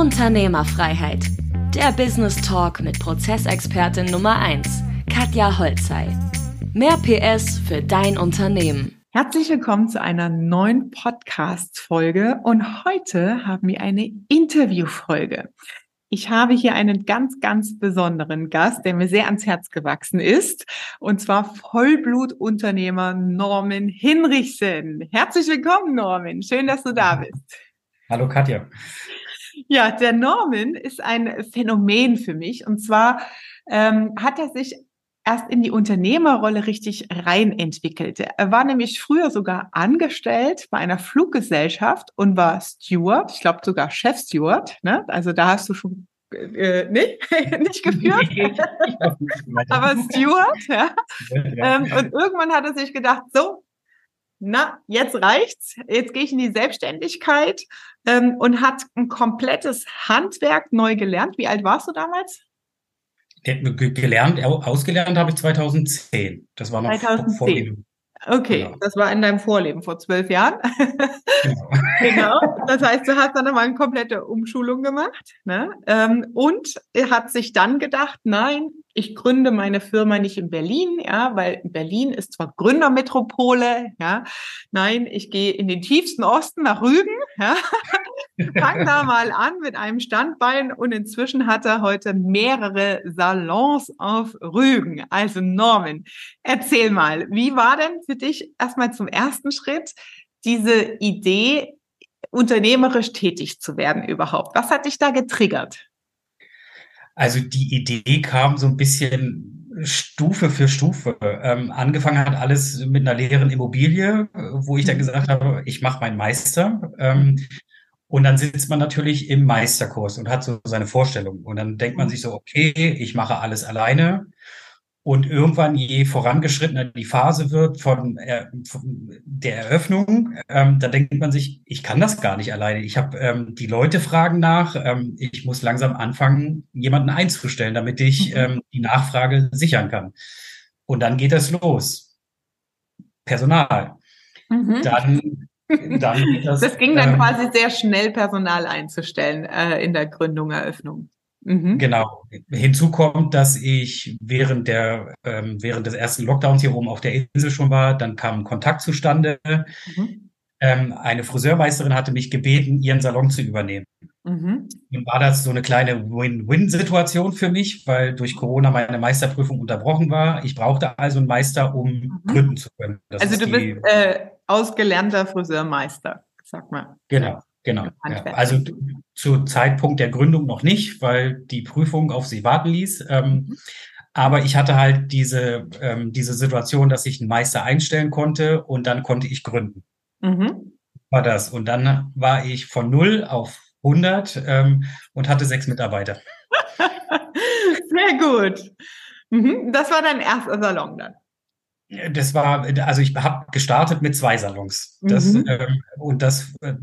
Unternehmerfreiheit. Der Business Talk mit Prozessexpertin Nummer 1, Katja Holzei. Mehr PS für dein Unternehmen. Herzlich willkommen zu einer neuen Podcast-Folge und heute haben wir eine Interview-Folge. Ich habe hier einen ganz, ganz besonderen Gast, der mir sehr ans Herz gewachsen ist, und zwar Vollblutunternehmer Norman Hinrichsen. Herzlich willkommen, Norman. Schön, dass du da bist. Hallo, Katja. Ja, der Norman ist ein Phänomen für mich. Und zwar ähm, hat er sich erst in die Unternehmerrolle richtig rein entwickelte. Er war nämlich früher sogar angestellt bei einer Fluggesellschaft und war Steward, ich glaube sogar Chefsteward. Ne? Also da hast du schon äh, nicht, nicht geführt, aber Steward. Ja. Ähm, und irgendwann hat er sich gedacht, so, na, jetzt reicht's, jetzt gehe ich in die Selbstständigkeit ähm, und hat ein komplettes Handwerk neu gelernt. Wie alt warst du damals? Gelernt, ausgelernt habe ich 2010. Das war noch 2010. vor dem Okay, genau. das war in deinem Vorleben vor zwölf Jahren. Genau. genau. Das heißt, du hast dann nochmal eine komplette Umschulung gemacht. Ne? Ähm, und er hat sich dann gedacht, nein, ich gründe meine Firma nicht in Berlin, ja, weil Berlin ist zwar Gründermetropole, ja, nein, ich gehe in den tiefsten Osten nach Rügen, ja, fang da mal an mit einem Standbein und inzwischen hat er heute mehrere Salons auf Rügen. Also Norman, erzähl mal, wie war denn für dich erstmal zum ersten Schritt diese Idee, unternehmerisch tätig zu werden überhaupt? Was hat dich da getriggert? Also die Idee kam so ein bisschen Stufe für Stufe. Ähm, angefangen hat alles mit einer leeren Immobilie, wo ich dann mhm. gesagt habe, ich mache meinen Meister. Ähm, und dann sitzt man natürlich im Meisterkurs und hat so seine Vorstellung. Und dann denkt man sich so, okay, ich mache alles alleine. Und irgendwann, je vorangeschrittener die Phase wird von, äh, von der Eröffnung, ähm, da denkt man sich, ich kann das gar nicht alleine. Ich habe ähm, die Leute fragen nach, ähm, ich muss langsam anfangen, jemanden einzustellen, damit ich mhm. ähm, die Nachfrage sichern kann. Und dann geht es los. Personal. Mhm. Dann das, das, ging dann ähm, quasi sehr schnell, Personal einzustellen äh, in der Gründung, Eröffnung. Mhm. Genau. Hinzu kommt, dass ich während der ähm, während des ersten Lockdowns hier oben auf der Insel schon war. Dann kam Kontakt zustande. Mhm. Ähm, eine Friseurmeisterin hatte mich gebeten, ihren Salon zu übernehmen. Mhm. Dann war das so eine kleine Win-Win-Situation für mich, weil durch Corona meine Meisterprüfung unterbrochen war. Ich brauchte also einen Meister, um mhm. gründen zu können. Das also du bist äh, ausgelernter Friseurmeister, sag mal. Genau. Genau. Ja. Also zu Zeitpunkt der Gründung noch nicht, weil die Prüfung auf sie warten ließ. Ähm, mhm. Aber ich hatte halt diese, ähm, diese Situation, dass ich einen Meister einstellen konnte und dann konnte ich gründen. Mhm. War das. Und dann war ich von null auf 100 ähm, und hatte sechs Mitarbeiter. Sehr gut. Mhm. Das war dein erster Salon dann. Das war, also ich habe gestartet mit zwei Salons. Das, mhm. ähm, und das äh,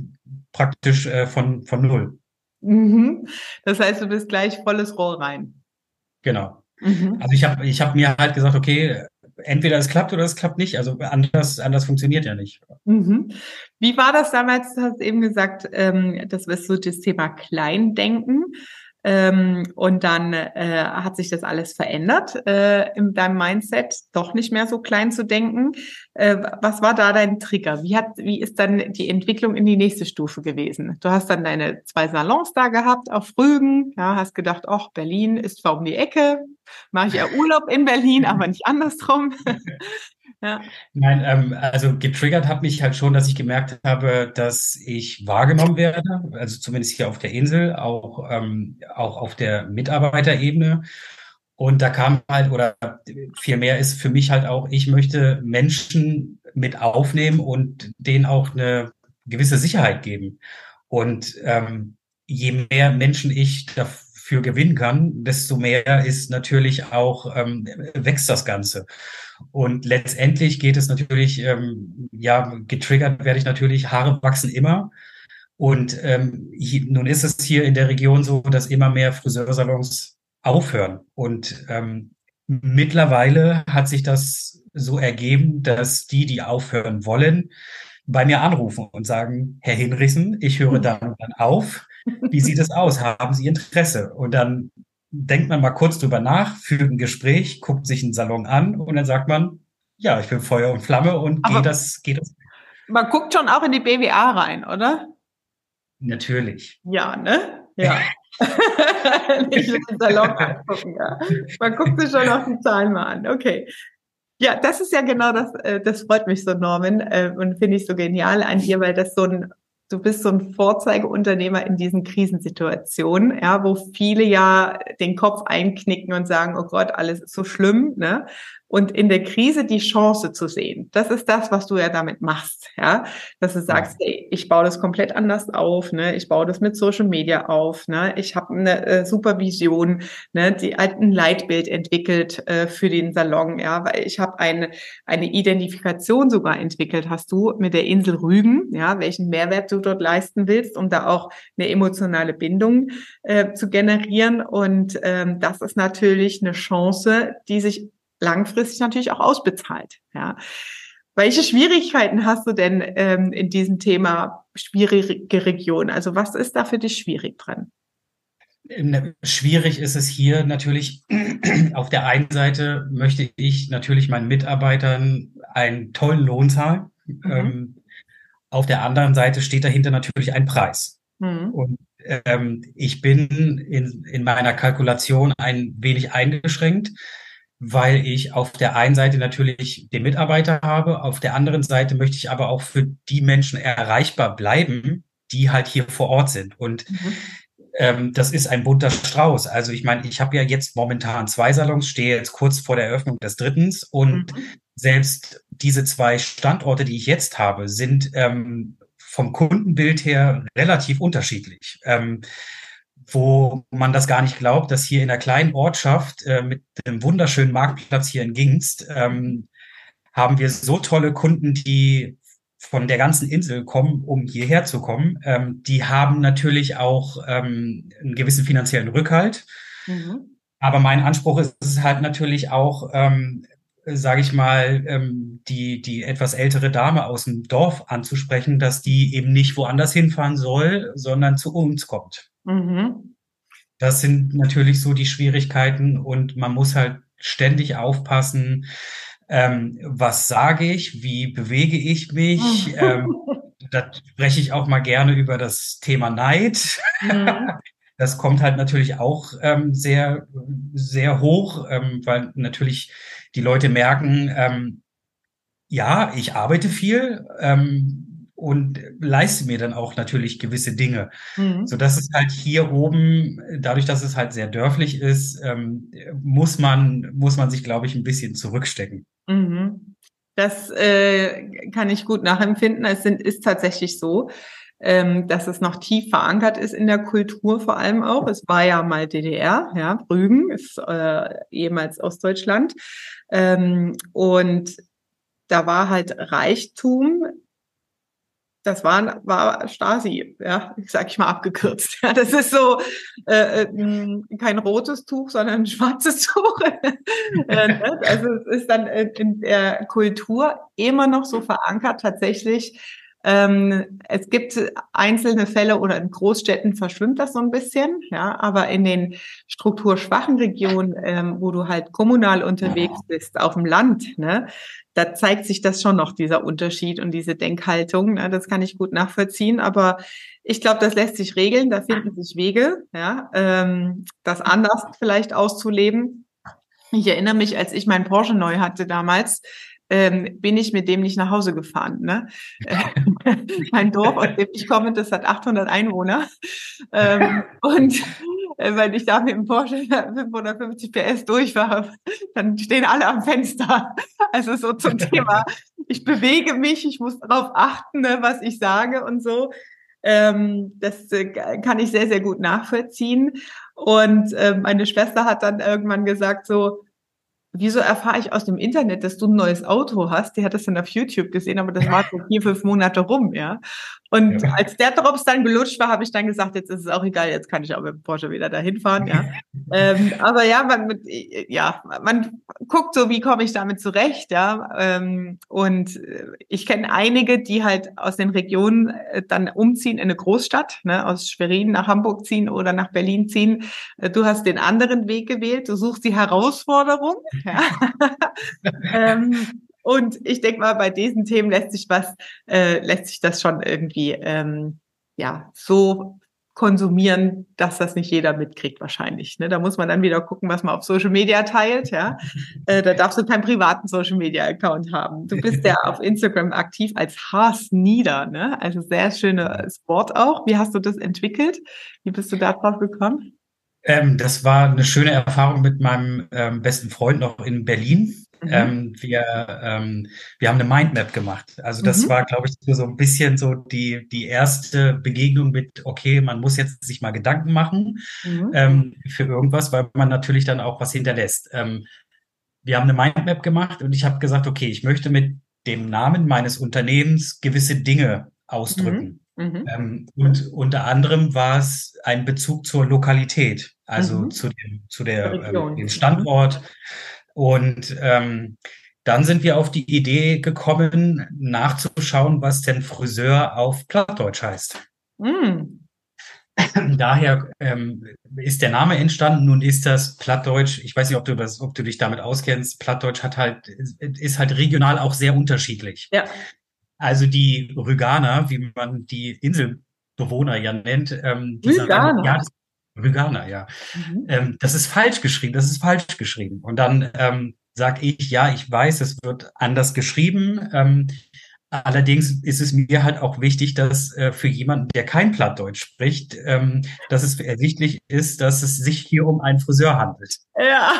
praktisch äh, von, von null. Mhm. Das heißt, du bist gleich volles Rohr rein. Genau. Mhm. Also ich habe ich hab mir halt gesagt, okay, entweder es klappt oder es klappt nicht. Also anders, anders funktioniert ja nicht. Mhm. Wie war das damals? Du hast eben gesagt, ähm, das ist so das Thema Kleindenken. Ähm, und dann äh, hat sich das alles verändert äh, in deinem Mindset, doch nicht mehr so klein zu denken. Äh, was war da dein Trigger? Wie, hat, wie ist dann die Entwicklung in die nächste Stufe gewesen? Du hast dann deine zwei Salons da gehabt auf Rügen, ja, hast gedacht, ach, Berlin ist zwar um die Ecke, mache ich ja Urlaub in Berlin, aber nicht andersrum. Ja. Nein, ähm, also getriggert hat mich halt schon, dass ich gemerkt habe, dass ich wahrgenommen werde, also zumindest hier auf der Insel, auch, ähm, auch auf der Mitarbeiterebene. Und da kam halt, oder vielmehr ist für mich halt auch, ich möchte Menschen mit aufnehmen und denen auch eine gewisse Sicherheit geben. Und ähm, je mehr Menschen ich dafür gewinnen kann, desto mehr ist natürlich auch, ähm, wächst das Ganze. Und letztendlich geht es natürlich, ähm, ja, getriggert werde ich natürlich, Haare wachsen immer. Und ähm, hier, nun ist es hier in der Region so, dass immer mehr Friseursalons aufhören. Und ähm, mittlerweile hat sich das so ergeben, dass die, die aufhören wollen, bei mir anrufen und sagen, Herr Hinrichsen, ich höre dann und dann auf. wie sieht es aus? Haben Sie Interesse? Und dann denkt man mal kurz drüber nach, führt ein Gespräch, guckt sich einen Salon an und dann sagt man, ja, ich bin Feuer und Flamme und geht das, geht das. Man guckt schon auch in die BWA rein, oder? Natürlich. Ja, ne? Ja. Nicht den Salon angucken, ja. Man guckt sich schon auch die Zahlen mal an. Okay. Ja, das ist ja genau das, äh, das freut mich so, Norman, äh, und finde ich so genial an dir, weil das so ein du bist so ein Vorzeigeunternehmer in diesen Krisensituationen, ja, wo viele ja den Kopf einknicken und sagen, oh Gott, alles ist so schlimm, ne? Und in der Krise die Chance zu sehen. Das ist das, was du ja damit machst, ja, dass du sagst, hey, ich baue das komplett anders auf, ne, ich baue das mit Social Media auf, ne, ich habe eine äh, Supervision, ne, die ein Leitbild entwickelt äh, für den Salon, ja, weil ich habe eine eine Identifikation sogar entwickelt, hast du mit der Insel Rügen, ja, welchen Mehrwert du dort leisten willst, um da auch eine emotionale Bindung äh, zu generieren. Und ähm, das ist natürlich eine Chance, die sich langfristig natürlich auch ausbezahlt. Ja. Welche Schwierigkeiten hast du denn ähm, in diesem Thema schwierige Region? Also was ist da für dich schwierig dran? Ähm, schwierig ist es hier natürlich. Auf der einen Seite möchte ich natürlich meinen Mitarbeitern einen tollen Lohn zahlen. Mhm. Ähm, auf der anderen Seite steht dahinter natürlich ein Preis. Mhm. Und ähm, ich bin in, in meiner Kalkulation ein wenig eingeschränkt weil ich auf der einen Seite natürlich den Mitarbeiter habe, auf der anderen Seite möchte ich aber auch für die Menschen erreichbar bleiben, die halt hier vor Ort sind. Und mhm. ähm, das ist ein bunter Strauß. Also ich meine, ich habe ja jetzt momentan zwei Salons, stehe jetzt kurz vor der Eröffnung des drittens und mhm. selbst diese zwei Standorte, die ich jetzt habe, sind ähm, vom Kundenbild her relativ unterschiedlich. Ähm, wo man das gar nicht glaubt, dass hier in der kleinen Ortschaft äh, mit dem wunderschönen Marktplatz hier in Gingst ähm, haben wir so tolle Kunden, die von der ganzen Insel kommen, um hierher zu kommen. Ähm, die haben natürlich auch ähm, einen gewissen finanziellen Rückhalt. Mhm. Aber mein Anspruch ist es halt natürlich auch, ähm, sage ich mal, ähm, die, die etwas ältere Dame aus dem Dorf anzusprechen, dass die eben nicht woanders hinfahren soll, sondern zu uns kommt. Mhm. Das sind natürlich so die Schwierigkeiten und man muss halt ständig aufpassen, ähm, was sage ich, wie bewege ich mich. ähm, da spreche ich auch mal gerne über das Thema Neid. Mhm. Das kommt halt natürlich auch ähm, sehr, sehr hoch, ähm, weil natürlich die Leute merken, ähm, ja, ich arbeite viel, ähm, und leiste mir dann auch natürlich gewisse Dinge. Mhm. So dass es halt hier oben, dadurch, dass es halt sehr dörflich ist, ähm, muss man, muss man sich, glaube ich, ein bisschen zurückstecken. Mhm. Das äh, kann ich gut nachempfinden. Es sind, ist tatsächlich so, ähm, dass es noch tief verankert ist in der Kultur vor allem auch. Es war ja mal DDR, ja, Rügen ist äh, ehemals Ostdeutschland. Ähm, und da war halt Reichtum das war, war Stasi, ja, sag ich mal abgekürzt. Ja, das ist so äh, äh kein rotes Tuch, sondern ein schwarzes Tuch. Äh, ne? also es ist dann in der Kultur immer noch so verankert tatsächlich, ähm, es gibt einzelne Fälle oder in Großstädten verschwimmt das so ein bisschen, ja, aber in den strukturschwachen Regionen, ähm, wo du halt kommunal unterwegs bist, auf dem Land, ne, da zeigt sich das schon noch, dieser Unterschied und diese Denkhaltung. Ne, das kann ich gut nachvollziehen, aber ich glaube, das lässt sich regeln, da finden sich Wege, ja, ähm, das anders vielleicht auszuleben. Ich erinnere mich, als ich meinen Porsche neu hatte damals, ähm, bin ich mit dem nicht nach Hause gefahren. Ne? mein Dorf, aus dem ich komme, das hat 800 Einwohner. Ähm, und äh, wenn ich da mit dem Porsche 550 PS durchfahre, dann stehen alle am Fenster. Also so zum Thema, ich bewege mich, ich muss darauf achten, ne, was ich sage und so. Ähm, das äh, kann ich sehr, sehr gut nachvollziehen. Und äh, meine Schwester hat dann irgendwann gesagt so, wieso erfahre ich aus dem Internet, dass du ein neues Auto hast? Die hat das dann auf YouTube gesehen, aber das war so vier, fünf Monate rum, ja. Und ja. als der Drops dann gelutscht war, habe ich dann gesagt, jetzt ist es auch egal, jetzt kann ich auch mit Porsche wieder dahin fahren, ja. ähm, aber ja, man, ja, man guckt so, wie komme ich damit zurecht, ja. Ähm, und ich kenne einige, die halt aus den Regionen äh, dann umziehen in eine Großstadt, ne, aus Schwerin nach Hamburg ziehen oder nach Berlin ziehen. Äh, du hast den anderen Weg gewählt, du suchst die Herausforderung. Ja. ähm, und ich denke mal, bei diesen Themen lässt sich was, äh, lässt sich das schon irgendwie ähm, ja so konsumieren, dass das nicht jeder mitkriegt wahrscheinlich. Ne? Da muss man dann wieder gucken, was man auf Social Media teilt. Ja, äh, da darfst du keinen privaten Social Media Account haben. Du bist ja auf Instagram aktiv als Haas Nieder. Ne? Also sehr schönes Wort auch. Wie hast du das entwickelt? Wie bist du da drauf gekommen? Ähm, das war eine schöne Erfahrung mit meinem ähm, besten Freund noch in Berlin. Mhm. Ähm, wir, ähm, wir haben eine Mindmap gemacht. Also das mhm. war, glaube ich, so ein bisschen so die, die erste Begegnung mit, okay, man muss jetzt sich mal Gedanken machen mhm. ähm, für irgendwas, weil man natürlich dann auch was hinterlässt. Ähm, wir haben eine Mindmap gemacht und ich habe gesagt, okay, ich möchte mit dem Namen meines Unternehmens gewisse Dinge ausdrücken. Mhm. Mhm. Ähm, und unter anderem war es ein Bezug zur Lokalität, also mhm. zu dem, zu der, ähm, dem Standort. Und ähm, dann sind wir auf die Idee gekommen, nachzuschauen, was denn Friseur auf Plattdeutsch heißt. Mm. Daher ähm, ist der Name entstanden. Nun ist das Plattdeutsch, ich weiß nicht, ob du das, ob du dich damit auskennst. Plattdeutsch hat halt, ist halt regional auch sehr unterschiedlich. Ja. Also die Rüganer, wie man die Inselbewohner ja nennt, ähm, Rüganer. Ja, Rüganer, ja. Mhm. Ähm, das ist falsch geschrieben, das ist falsch geschrieben. Und dann ähm, sage ich, ja, ich weiß, es wird anders geschrieben. Ähm, allerdings ist es mir halt auch wichtig, dass äh, für jemanden, der kein Plattdeutsch spricht, ähm, dass es ersichtlich ist, dass es sich hier um einen Friseur handelt. Ja,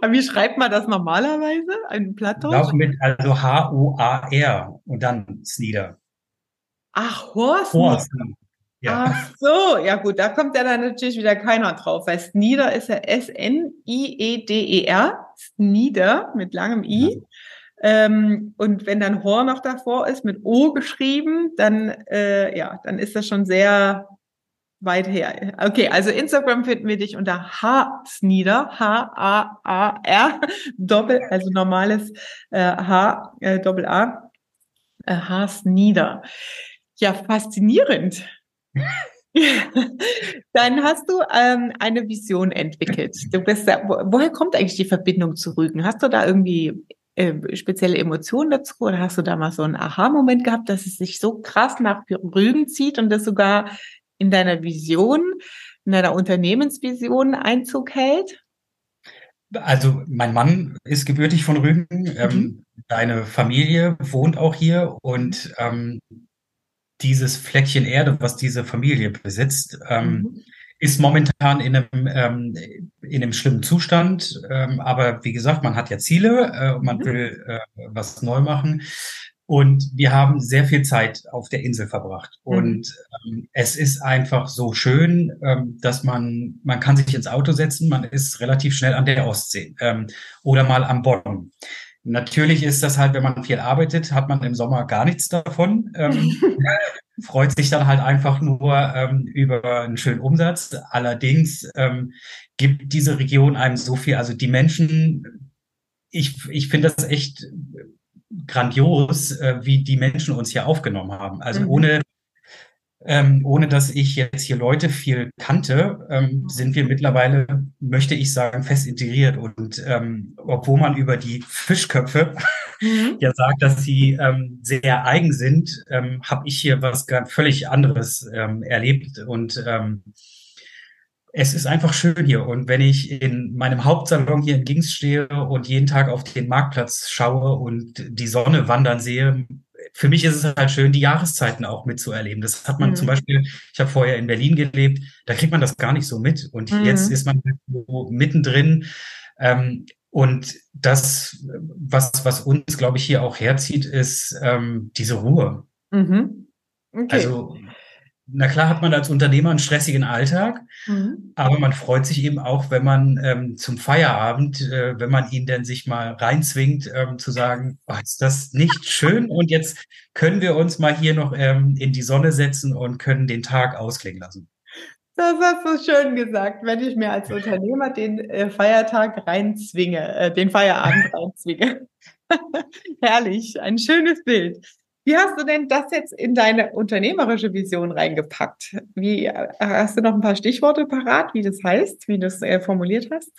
aber wie schreibt man das normalerweise? Ein Plattdeutsch? Mit, also H-O-A-R und dann Snieder. Ach, Horst. Horst. Ja. Ach so, ja gut, da kommt ja dann natürlich wieder keiner drauf, weil Snieder ist ja S-N-I-E-D-E-R, Snieder mit langem I. Ja. Ähm, und wenn dann Hor noch davor ist, mit O geschrieben, dann, äh, ja, dann ist das schon sehr weit her. Okay, also Instagram finden wir dich unter H Snieder, H-A-A-R, Doppel, also normales äh, H, äh, Doppel A, äh, H Snieder. Ja, faszinierend. Dann hast du ähm, eine Vision entwickelt. Du bist da, wo, woher kommt eigentlich die Verbindung zu Rügen? Hast du da irgendwie äh, spezielle Emotionen dazu oder hast du da mal so einen Aha-Moment gehabt, dass es sich so krass nach Rügen zieht und das sogar in deiner Vision, in deiner Unternehmensvision Einzug hält? Also mein Mann ist gebürtig von Rügen, mhm. ähm, deine Familie wohnt auch hier und ähm, dieses Fleckchen Erde, was diese Familie besitzt, ähm, mhm. ist momentan in einem, ähm, in einem schlimmen Zustand. Ähm, aber wie gesagt, man hat ja Ziele, äh, man mhm. will äh, was neu machen. Und wir haben sehr viel Zeit auf der Insel verbracht. Mhm. Und ähm, es ist einfach so schön, ähm, dass man, man kann sich ins Auto setzen, man ist relativ schnell an der Ostsee ähm, oder mal am Bodden. Natürlich ist das halt, wenn man viel arbeitet, hat man im Sommer gar nichts davon. Ähm, freut sich dann halt einfach nur ähm, über einen schönen Umsatz. Allerdings ähm, gibt diese Region einem so viel, also die Menschen, ich, ich finde das echt grandios, äh, wie die Menschen uns hier aufgenommen haben. Also mhm. ohne ähm, ohne dass ich jetzt hier Leute viel kannte, ähm, sind wir mittlerweile, möchte ich sagen, fest integriert. Und ähm, obwohl man über die Fischköpfe mhm. ja sagt, dass sie ähm, sehr eigen sind, ähm, habe ich hier was ganz völlig anderes ähm, erlebt. Und ähm, es ist einfach schön hier. Und wenn ich in meinem Hauptsalon hier in Gings stehe und jeden Tag auf den Marktplatz schaue und die Sonne wandern sehe, für mich ist es halt schön, die Jahreszeiten auch mitzuerleben. Das hat man mhm. zum Beispiel, ich habe vorher in Berlin gelebt, da kriegt man das gar nicht so mit. Und mhm. jetzt ist man so mittendrin. Ähm, und das, was, was uns, glaube ich, hier auch herzieht, ist ähm, diese Ruhe. Mhm. Okay. Also na klar hat man als Unternehmer einen stressigen Alltag, mhm. aber man freut sich eben auch, wenn man ähm, zum Feierabend, äh, wenn man ihn denn sich mal reinzwingt, ähm, zu sagen, oh, ist das nicht schön? Und jetzt können wir uns mal hier noch ähm, in die Sonne setzen und können den Tag ausklingen lassen. Das hast du schön gesagt, wenn ich mir als Unternehmer den äh, Feiertag reinzwinge, äh, den Feierabend reinzwinge. Herrlich, ein schönes Bild. Wie hast du denn das jetzt in deine unternehmerische Vision reingepackt? Wie äh, hast du noch ein paar Stichworte parat, wie das heißt, wie du es äh, formuliert hast?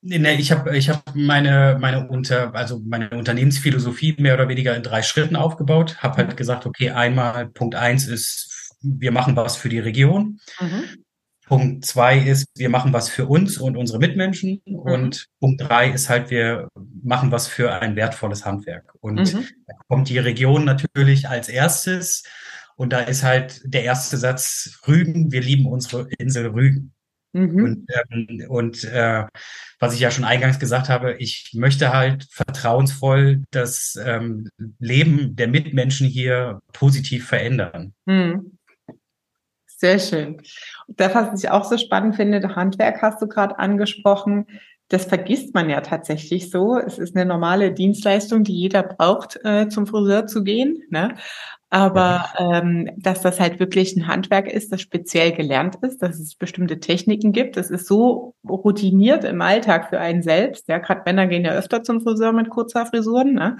Nee, nee, ich habe ich hab meine, meine, Unter, also meine Unternehmensphilosophie mehr oder weniger in drei Schritten aufgebaut. Habe halt gesagt, okay, einmal Punkt eins ist, wir machen was für die Region. Mhm. Punkt zwei ist, wir machen was für uns und unsere Mitmenschen. Mhm. Und Punkt drei ist halt, wir machen was für ein wertvolles Handwerk. Und mhm. da kommt die Region natürlich als erstes. Und da ist halt der erste Satz Rügen, wir lieben unsere Insel Rügen. Mhm. Und, ähm, und äh, was ich ja schon eingangs gesagt habe, ich möchte halt vertrauensvoll das ähm, Leben der Mitmenschen hier positiv verändern. Mhm. Sehr schön. Das, was ich auch so spannend finde, Handwerk hast du gerade angesprochen. Das vergisst man ja tatsächlich so. Es ist eine normale Dienstleistung, die jeder braucht, äh, zum Friseur zu gehen. Ne? Aber ähm, dass das halt wirklich ein Handwerk ist, das speziell gelernt ist, dass es bestimmte Techniken gibt. Das ist so routiniert im Alltag für einen selbst. Ja, gerade Männer gehen ja öfter zum Friseur mit kurzer Frisuren, ne?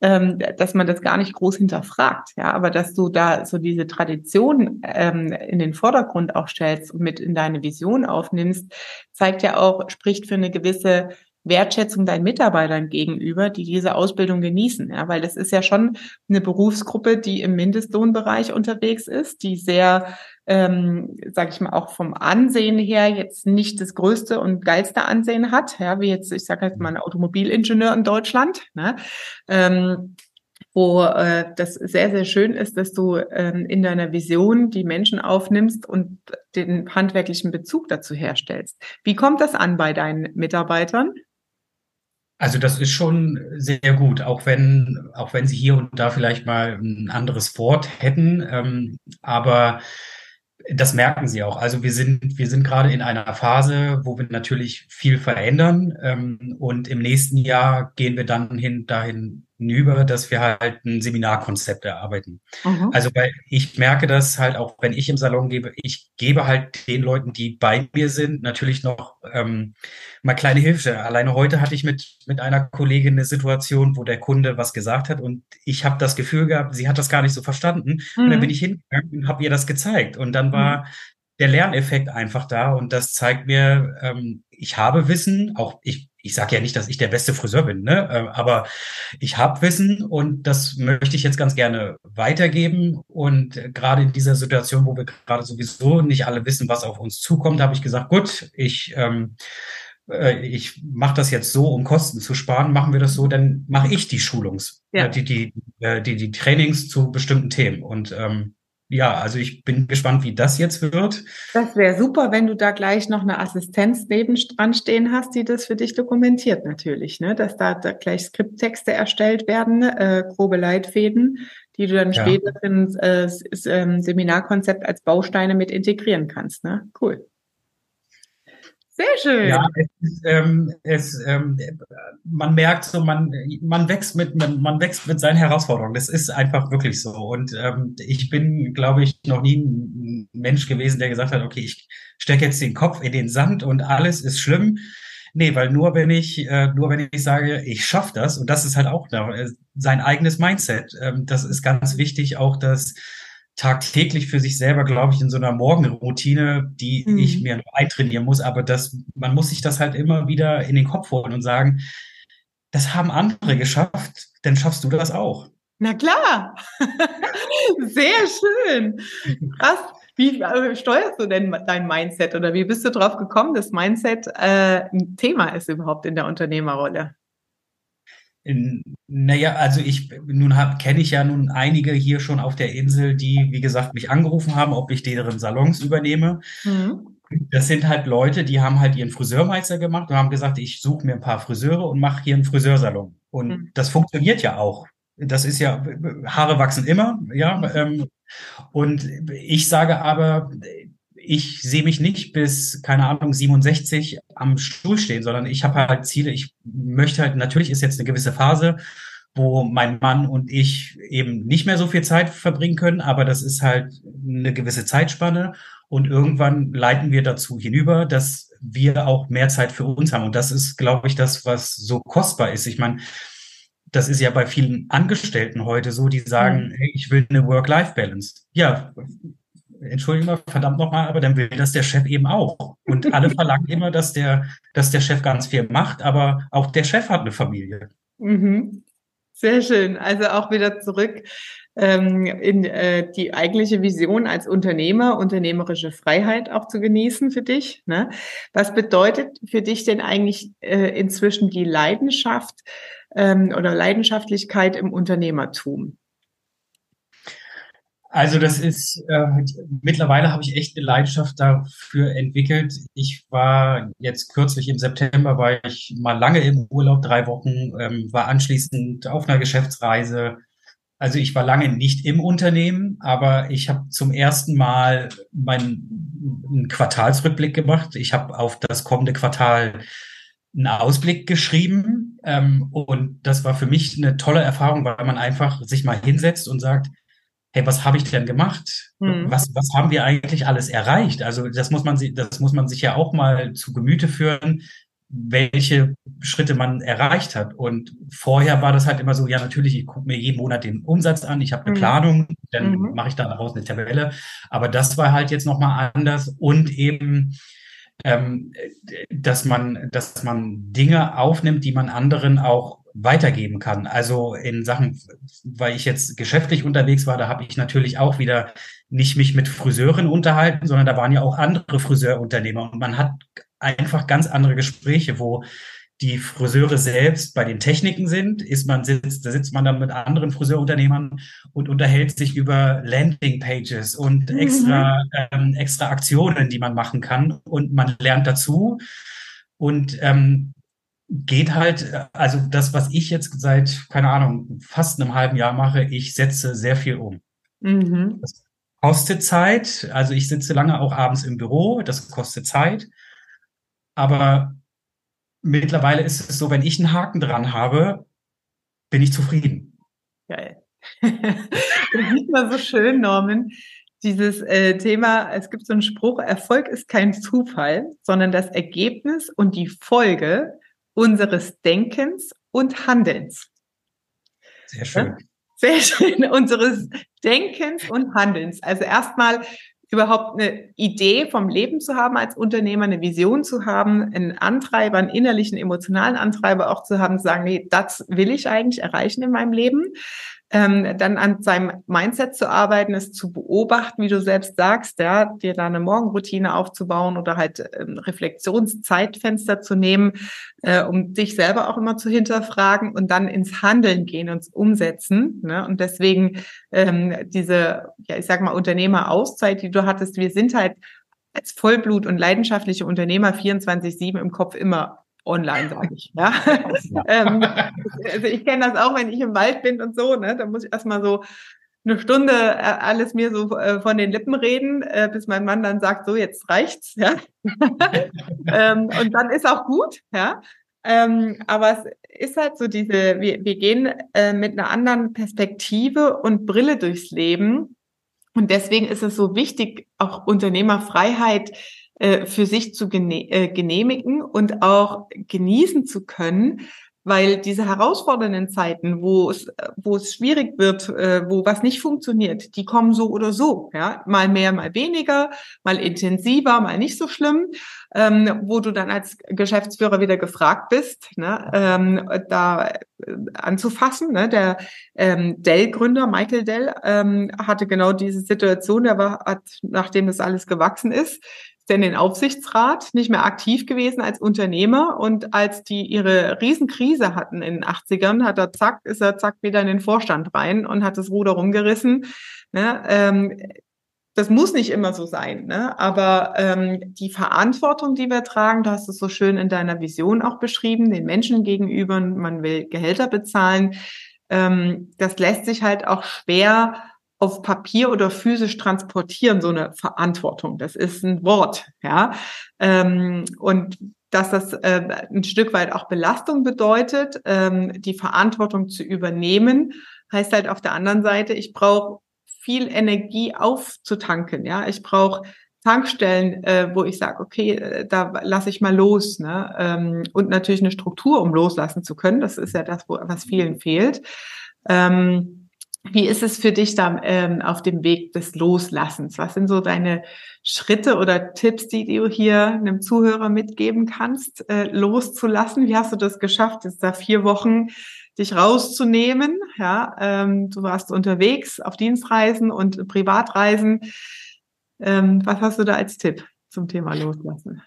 Ähm, dass man das gar nicht groß hinterfragt. Ja, aber dass du da so diese Tradition ähm, in den Vordergrund auch stellst und mit in deine Vision aufnimmst, zeigt ja auch, spricht für eine gewisse Wertschätzung deinen Mitarbeitern gegenüber, die diese Ausbildung genießen. Ja, weil das ist ja schon eine Berufsgruppe, die im Mindestlohnbereich unterwegs ist, die sehr, ähm, sage ich mal, auch vom Ansehen her jetzt nicht das größte und geilste Ansehen hat, ja, wie jetzt, ich sage jetzt mal, ein Automobilingenieur in Deutschland. Ne? Ähm, wo äh, das sehr, sehr schön ist, dass du ähm, in deiner Vision die Menschen aufnimmst und den handwerklichen Bezug dazu herstellst. Wie kommt das an bei deinen Mitarbeitern? Also das ist schon sehr gut, auch wenn, auch wenn Sie hier und da vielleicht mal ein anderes Wort hätten. Ähm, aber das merken Sie auch. Also wir sind, wir sind gerade in einer Phase, wo wir natürlich viel verändern. Ähm, und im nächsten Jahr gehen wir dann hin dahin hinüber, dass wir halt ein Seminarkonzept erarbeiten. Mhm. Also weil ich merke das halt auch, wenn ich im Salon gebe, ich gebe halt den Leuten, die bei mir sind, natürlich noch ähm, mal kleine Hilfe. Alleine heute hatte ich mit, mit einer Kollegin eine Situation, wo der Kunde was gesagt hat und ich habe das Gefühl gehabt, sie hat das gar nicht so verstanden. Mhm. Und dann mhm. bin ich hingegangen und habe ihr das gezeigt. Und dann war mhm. der Lerneffekt einfach da und das zeigt mir, ähm, ich habe Wissen, auch ich ich sage ja nicht, dass ich der beste Friseur bin, ne? Äh, aber ich habe Wissen und das möchte ich jetzt ganz gerne weitergeben. Und gerade in dieser Situation, wo wir gerade sowieso nicht alle wissen, was auf uns zukommt, habe ich gesagt, gut, ich ähm, äh, ich mache das jetzt so, um Kosten zu sparen, machen wir das so, dann mache ich die Schulungs, ja. die, die, die, die, die Trainings zu bestimmten Themen. Und ähm, ja, also ich bin gespannt, wie das jetzt wird. Das wäre super, wenn du da gleich noch eine Assistenz nebendran stehen hast, die das für dich dokumentiert natürlich, ne? Dass da, da gleich Skripttexte erstellt werden, äh, grobe Leitfäden, die du dann ja. später ins äh, ähm, Seminarkonzept als Bausteine mit integrieren kannst. Ne? Cool. Sehr schön. Ja, es, ähm, es ähm, man merkt so, man, man wächst mit, man, man wächst mit seinen Herausforderungen. Das ist einfach wirklich so. Und ähm, ich bin, glaube ich, noch nie ein Mensch gewesen, der gesagt hat, okay, ich stecke jetzt den Kopf in den Sand und alles ist schlimm. Nee, weil nur wenn ich, äh, nur wenn ich sage, ich schaffe das, und das ist halt auch äh, sein eigenes Mindset. Ähm, das ist ganz wichtig, auch dass tagtäglich für sich selber, glaube ich, in so einer Morgenroutine, die mhm. ich mir eintrainieren muss. Aber das, man muss sich das halt immer wieder in den Kopf holen und sagen, das haben andere geschafft, dann schaffst du das auch. Na klar. Sehr schön. Krass. Wie äh, steuerst du denn dein Mindset oder wie bist du drauf gekommen, dass Mindset äh, ein Thema ist überhaupt in der Unternehmerrolle? Naja, also ich nun kenne ich ja nun einige hier schon auf der Insel, die, wie gesagt, mich angerufen haben, ob ich deren Salons übernehme. Mhm. Das sind halt Leute, die haben halt ihren Friseurmeister gemacht und haben gesagt, ich suche mir ein paar Friseure und mache hier einen Friseursalon. Und mhm. das funktioniert ja auch. Das ist ja, Haare wachsen immer, ja. Ähm, und ich sage aber, ich sehe mich nicht bis, keine Ahnung, 67 am Stuhl stehen, sondern ich habe halt Ziele. Ich möchte halt, natürlich ist jetzt eine gewisse Phase, wo mein Mann und ich eben nicht mehr so viel Zeit verbringen können, aber das ist halt eine gewisse Zeitspanne. Und irgendwann leiten wir dazu hinüber, dass wir auch mehr Zeit für uns haben. Und das ist, glaube ich, das, was so kostbar ist. Ich meine, das ist ja bei vielen Angestellten heute so, die sagen, mhm. hey, ich will eine Work-Life-Balance. Ja, entschuldigen wir, verdammt nochmal, aber dann will das der Chef eben auch. Und alle verlangen immer, dass der, dass der Chef ganz viel macht, aber auch der Chef hat eine Familie. Mhm. Sehr schön. Also auch wieder zurück ähm, in äh, die eigentliche Vision als Unternehmer, unternehmerische Freiheit auch zu genießen für dich. Ne? Was bedeutet für dich denn eigentlich äh, inzwischen die Leidenschaft ähm, oder Leidenschaftlichkeit im Unternehmertum? Also das ist, äh, mittlerweile habe ich echt eine Leidenschaft dafür entwickelt. Ich war jetzt kürzlich im September, war ich mal lange im Urlaub, drei Wochen, ähm, war anschließend auf einer Geschäftsreise. Also ich war lange nicht im Unternehmen, aber ich habe zum ersten Mal meinen Quartalsrückblick gemacht. Ich habe auf das kommende Quartal einen Ausblick geschrieben ähm, und das war für mich eine tolle Erfahrung, weil man einfach sich mal hinsetzt und sagt, hey, was habe ich denn gemacht? Mhm. Was, was haben wir eigentlich alles erreicht? Also das muss man, das muss man sich ja auch mal zu Gemüte führen, welche Schritte man erreicht hat. Und vorher war das halt immer so, ja natürlich, ich gucke mir jeden Monat den Umsatz an, ich habe eine mhm. Planung, dann mhm. mache ich daraus eine Tabelle. Aber das war halt jetzt nochmal anders und eben ähm, dass man, dass man Dinge aufnimmt, die man anderen auch weitergeben kann. Also in Sachen, weil ich jetzt geschäftlich unterwegs war, da habe ich natürlich auch wieder nicht mich mit Friseuren unterhalten, sondern da waren ja auch andere Friseurunternehmer und man hat einfach ganz andere Gespräche, wo die Friseure selbst bei den Techniken sind, ist man sitzt, da sitzt man dann mit anderen Friseurunternehmern und unterhält sich über Landingpages und mhm. extra ähm, extra Aktionen, die man machen kann und man lernt dazu und ähm, geht halt, also das, was ich jetzt seit, keine Ahnung, fast einem halben Jahr mache, ich setze sehr viel um. Mhm. Das kostet Zeit, also ich sitze lange auch abends im Büro, das kostet Zeit, aber mittlerweile ist es so, wenn ich einen Haken dran habe, bin ich zufrieden. Geil. das ist mal so schön, Norman. Dieses äh, Thema, es gibt so einen Spruch, Erfolg ist kein Zufall, sondern das Ergebnis und die Folge unseres Denkens und Handelns. Sehr schön. Sehr schön, unseres Denkens und Handelns. Also erstmal überhaupt eine Idee vom Leben zu haben als Unternehmer, eine Vision zu haben, einen Antreiber, einen innerlichen, emotionalen Antreiber auch zu haben, zu sagen, nee, das will ich eigentlich erreichen in meinem Leben ähm, dann an seinem Mindset zu arbeiten, es zu beobachten, wie du selbst sagst, ja, dir da eine Morgenroutine aufzubauen oder halt ähm, Reflexionszeitfenster zu nehmen, äh, um dich selber auch immer zu hinterfragen und dann ins Handeln gehen und Umsetzen. Ne? Und deswegen ähm, diese, ja, ich sag mal, Unternehmerauszeit, die du hattest, wir sind halt als Vollblut und leidenschaftliche Unternehmer 24-7 im Kopf immer online, sage ich. Ja? ähm, also ich kenne das auch, wenn ich im Wald bin und so, ne? Da muss ich erstmal so eine Stunde äh, alles mir so äh, von den Lippen reden, äh, bis mein Mann dann sagt, so jetzt reicht's, ja. ähm, und dann ist auch gut, ja. Ähm, aber es ist halt so diese, wir, wir gehen äh, mit einer anderen Perspektive und Brille durchs Leben. Und deswegen ist es so wichtig, auch Unternehmerfreiheit äh, für sich zu äh, genehmigen und auch genießen zu können, weil diese herausfordernden Zeiten, wo es, wo es schwierig wird, äh, wo was nicht funktioniert, die kommen so oder so, ja, mal mehr, mal weniger, mal intensiver, mal nicht so schlimm, ähm, wo du dann als Geschäftsführer wieder gefragt bist, ne, ähm, da anzufassen. Ne? Der ähm, Dell-Gründer Michael Dell ähm, hatte genau diese Situation. Er war, hat, nachdem das alles gewachsen ist, denn den Aufsichtsrat, nicht mehr aktiv gewesen als Unternehmer und als die ihre Riesenkrise hatten in den 80ern, hat er zack, ist er zack wieder in den Vorstand rein und hat das Ruder rumgerissen. Ne? Ähm, das muss nicht immer so sein, ne? aber ähm, die Verantwortung, die wir tragen, du hast es so schön in deiner Vision auch beschrieben, den Menschen gegenüber, man will Gehälter bezahlen, ähm, das lässt sich halt auch schwer auf Papier oder physisch transportieren, so eine Verantwortung. Das ist ein Wort, ja. Ähm, und dass das äh, ein Stück weit auch Belastung bedeutet, ähm, die Verantwortung zu übernehmen, heißt halt auf der anderen Seite, ich brauche viel Energie aufzutanken. Ja, ich brauche Tankstellen, äh, wo ich sage, okay, äh, da lasse ich mal los. Ne? Ähm, und natürlich eine Struktur, um loslassen zu können. Das ist ja das, wo, was vielen fehlt. Ähm, wie ist es für dich da ähm, auf dem Weg des Loslassens? Was sind so deine Schritte oder Tipps, die du hier einem Zuhörer mitgeben kannst, äh, loszulassen? Wie hast du das geschafft, jetzt da vier Wochen dich rauszunehmen? Ja, ähm, du warst unterwegs auf Dienstreisen und Privatreisen. Ähm, was hast du da als Tipp zum Thema Loslassen?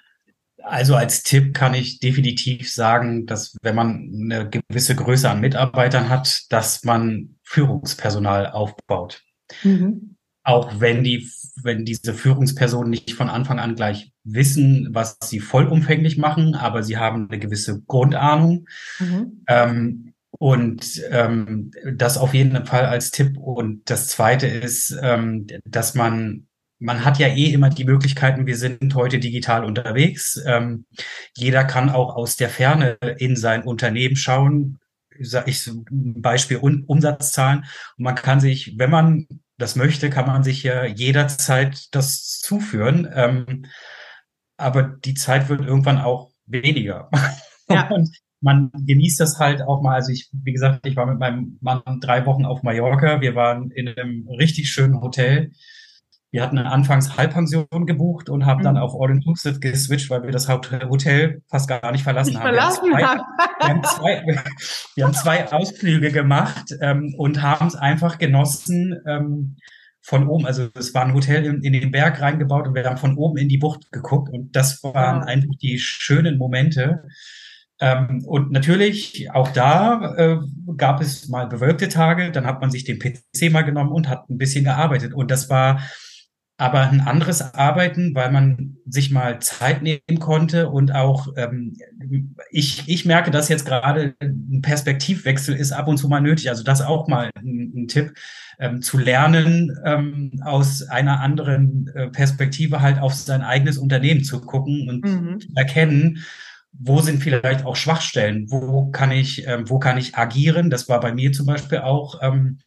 Also als Tipp kann ich definitiv sagen, dass wenn man eine gewisse Größe an Mitarbeitern hat, dass man Führungspersonal aufbaut. Mhm. Auch wenn die, wenn diese Führungspersonen nicht von Anfang an gleich wissen, was sie vollumfänglich machen, aber sie haben eine gewisse Grundahnung. Mhm. Ähm, und ähm, das auf jeden Fall als Tipp. Und das Zweite ist, ähm, dass man man hat ja eh immer die Möglichkeiten, wir sind heute digital unterwegs. Ähm, jeder kann auch aus der Ferne in sein Unternehmen schauen. Sag ich ein Beispiel um, Umsatzzahlen. Und man kann sich, wenn man das möchte, kann man sich ja jederzeit das zuführen. Ähm, aber die Zeit wird irgendwann auch weniger. Ja. Und man genießt das halt auch mal. Also ich, wie gesagt, ich war mit meinem Mann drei Wochen auf Mallorca. Wir waren in einem richtig schönen Hotel wir hatten anfangs Halbpension gebucht und haben mhm. dann auf All-Inclusive geswitcht, weil wir das Hotel fast gar nicht verlassen nicht haben. Verlassen wir, haben zwei, wir, haben zwei, wir haben zwei Ausflüge gemacht ähm, und haben es einfach genossen ähm, von oben. Also es war ein Hotel in, in, den Berg reingebaut und wir haben von oben in die Bucht geguckt und das waren ja. einfach die schönen Momente. Ähm, und natürlich, auch da äh, gab es mal bewölkte Tage, dann hat man sich den PC mal genommen und hat ein bisschen gearbeitet. Und das war aber ein anderes Arbeiten, weil man sich mal Zeit nehmen konnte und auch ähm, ich, ich merke, dass jetzt gerade ein Perspektivwechsel ist ab und zu mal nötig. Also das auch mal ein, ein Tipp, ähm, zu lernen, ähm, aus einer anderen äh, Perspektive halt auf sein eigenes Unternehmen zu gucken und mhm. erkennen, wo sind vielleicht auch Schwachstellen, wo kann ich, ähm, wo kann ich agieren. Das war bei mir zum Beispiel auch. Ähm,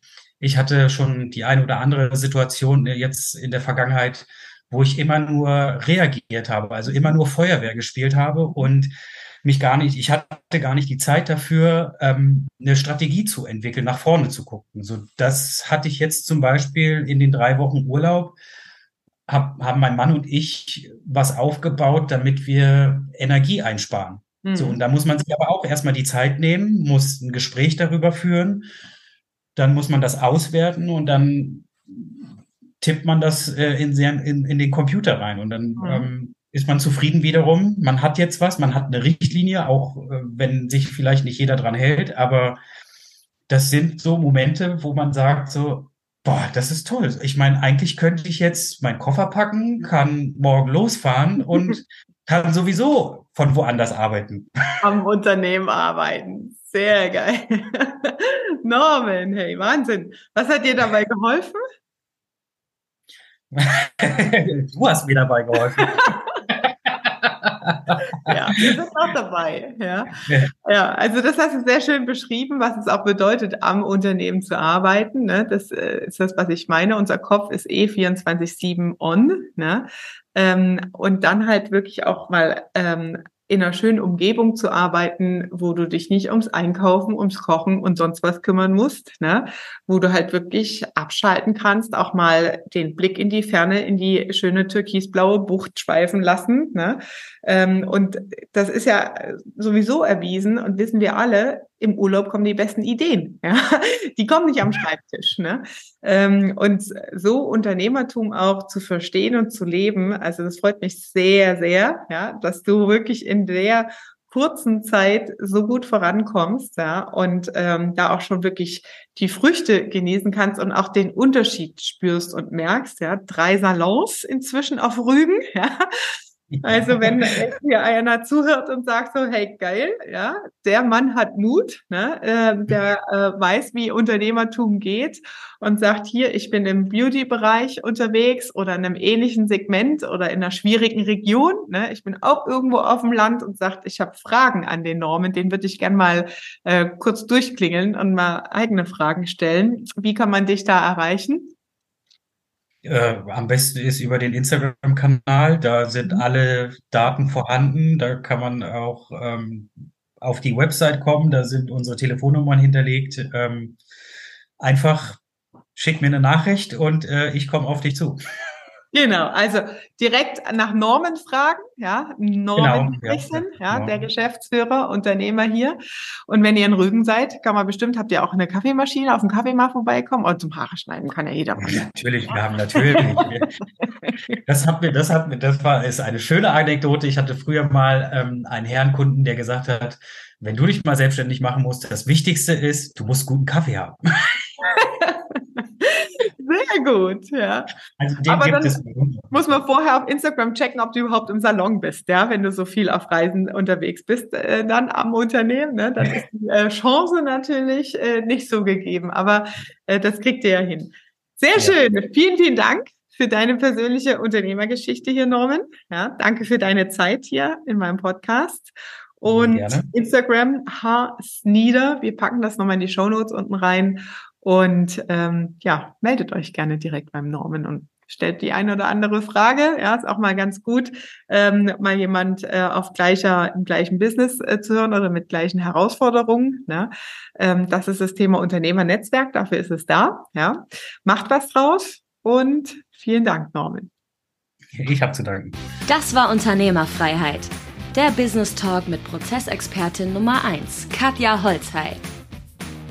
ich hatte schon die eine oder andere Situation äh, jetzt in der Vergangenheit, wo ich immer nur reagiert habe, also immer nur Feuerwehr gespielt habe und mich gar nicht, ich hatte gar nicht die Zeit dafür, ähm, eine Strategie zu entwickeln, nach vorne zu gucken. So, das hatte ich jetzt zum Beispiel in den drei Wochen Urlaub, hab, haben mein Mann und ich was aufgebaut, damit wir Energie einsparen. Mhm. So, und da muss man sich aber auch erstmal die Zeit nehmen, muss ein Gespräch darüber führen dann muss man das auswerten und dann tippt man das äh, in, in, in den Computer rein und dann mhm. ähm, ist man zufrieden wiederum. Man hat jetzt was, man hat eine Richtlinie, auch äh, wenn sich vielleicht nicht jeder dran hält, aber das sind so Momente, wo man sagt so, boah, das ist toll. Ich meine, eigentlich könnte ich jetzt meinen Koffer packen, kann morgen losfahren und kann sowieso von woanders arbeiten. Am Unternehmen arbeiten. Sehr geil. Norman, hey, Wahnsinn. Was hat dir dabei geholfen? du hast mir dabei geholfen. ja, wir sind auch dabei. Ja. ja, also das hast du sehr schön beschrieben, was es auch bedeutet, am Unternehmen zu arbeiten. Ne? Das äh, ist das, was ich meine. Unser Kopf ist eh 24-7 on. Ne? Ähm, und dann halt wirklich auch mal ähm, in einer schönen Umgebung zu arbeiten, wo du dich nicht ums Einkaufen, ums Kochen und sonst was kümmern musst, ne? wo du halt wirklich abschalten kannst, auch mal den Blick in die Ferne, in die schöne türkisblaue Bucht schweifen lassen. Ne? Ähm, und das ist ja sowieso erwiesen und wissen wir alle, im Urlaub kommen die besten Ideen. Ja? Die kommen nicht am Schreibtisch. Ne? Ähm, und so Unternehmertum auch zu verstehen und zu leben, also das freut mich sehr, sehr, ja, dass du wirklich in der kurzen Zeit so gut vorankommst, ja, und ähm, da auch schon wirklich die Früchte genießen kannst und auch den Unterschied spürst und merkst, ja, drei Salons inzwischen auf Rügen, ja, Also wenn hier einer zuhört und sagt so, hey geil, ja, der Mann hat Mut, ne, äh, der äh, weiß, wie Unternehmertum geht und sagt hier, ich bin im Beauty-Bereich unterwegs oder in einem ähnlichen Segment oder in einer schwierigen Region, ne, ich bin auch irgendwo auf dem Land und sagt, ich habe Fragen an den Normen, den würde ich gern mal äh, kurz durchklingeln und mal eigene Fragen stellen. Wie kann man dich da erreichen? Äh, am besten ist über den Instagram-Kanal. Da sind mhm. alle Daten vorhanden. Da kann man auch ähm, auf die Website kommen. Da sind unsere Telefonnummern hinterlegt. Ähm, einfach schick mir eine Nachricht und äh, ich komme auf dich zu. Genau, also direkt nach Norman fragen, ja, Norman genau, ja, ja, genau. der Geschäftsführer, Unternehmer hier. Und wenn ihr in Rügen seid, kann man bestimmt, habt ihr auch eine Kaffeemaschine, auf dem Kaffee mal vorbeikommen und zum Haare schneiden kann ja jeder. Ja, natürlich, wir haben natürlich. das hat mir, das hat mir, das war, ist eine schöne Anekdote. Ich hatte früher mal ähm, einen Herrenkunden, der gesagt hat, wenn du dich mal selbstständig machen musst, das Wichtigste ist, du musst guten Kaffee haben. Sehr gut, ja. Also Aber dann muss man vorher auf Instagram checken, ob du überhaupt im Salon bist, ja. Wenn du so viel auf Reisen unterwegs bist, äh, dann am Unternehmen, ne, dann ist die äh, Chance natürlich äh, nicht so gegeben. Aber äh, das kriegt ihr ja hin. Sehr schön. Vielen, vielen Dank für deine persönliche Unternehmergeschichte hier, Norman. Ja, danke für deine Zeit hier in meinem Podcast. Und Instagram H. Sneeder. Wir packen das nochmal in die Show Notes unten rein. Und ähm, ja, meldet euch gerne direkt beim Norman und stellt die eine oder andere Frage. Ja, ist auch mal ganz gut, ähm, mal jemand äh, auf gleicher, im gleichen Business äh, zu hören oder mit gleichen Herausforderungen. Ne? Ähm, das ist das Thema Unternehmernetzwerk, dafür ist es da. Ja, macht was draus und vielen Dank, Norman. Ich habe zu danken. Das war Unternehmerfreiheit. Der Business Talk mit Prozessexpertin Nummer 1, Katja Holzhey.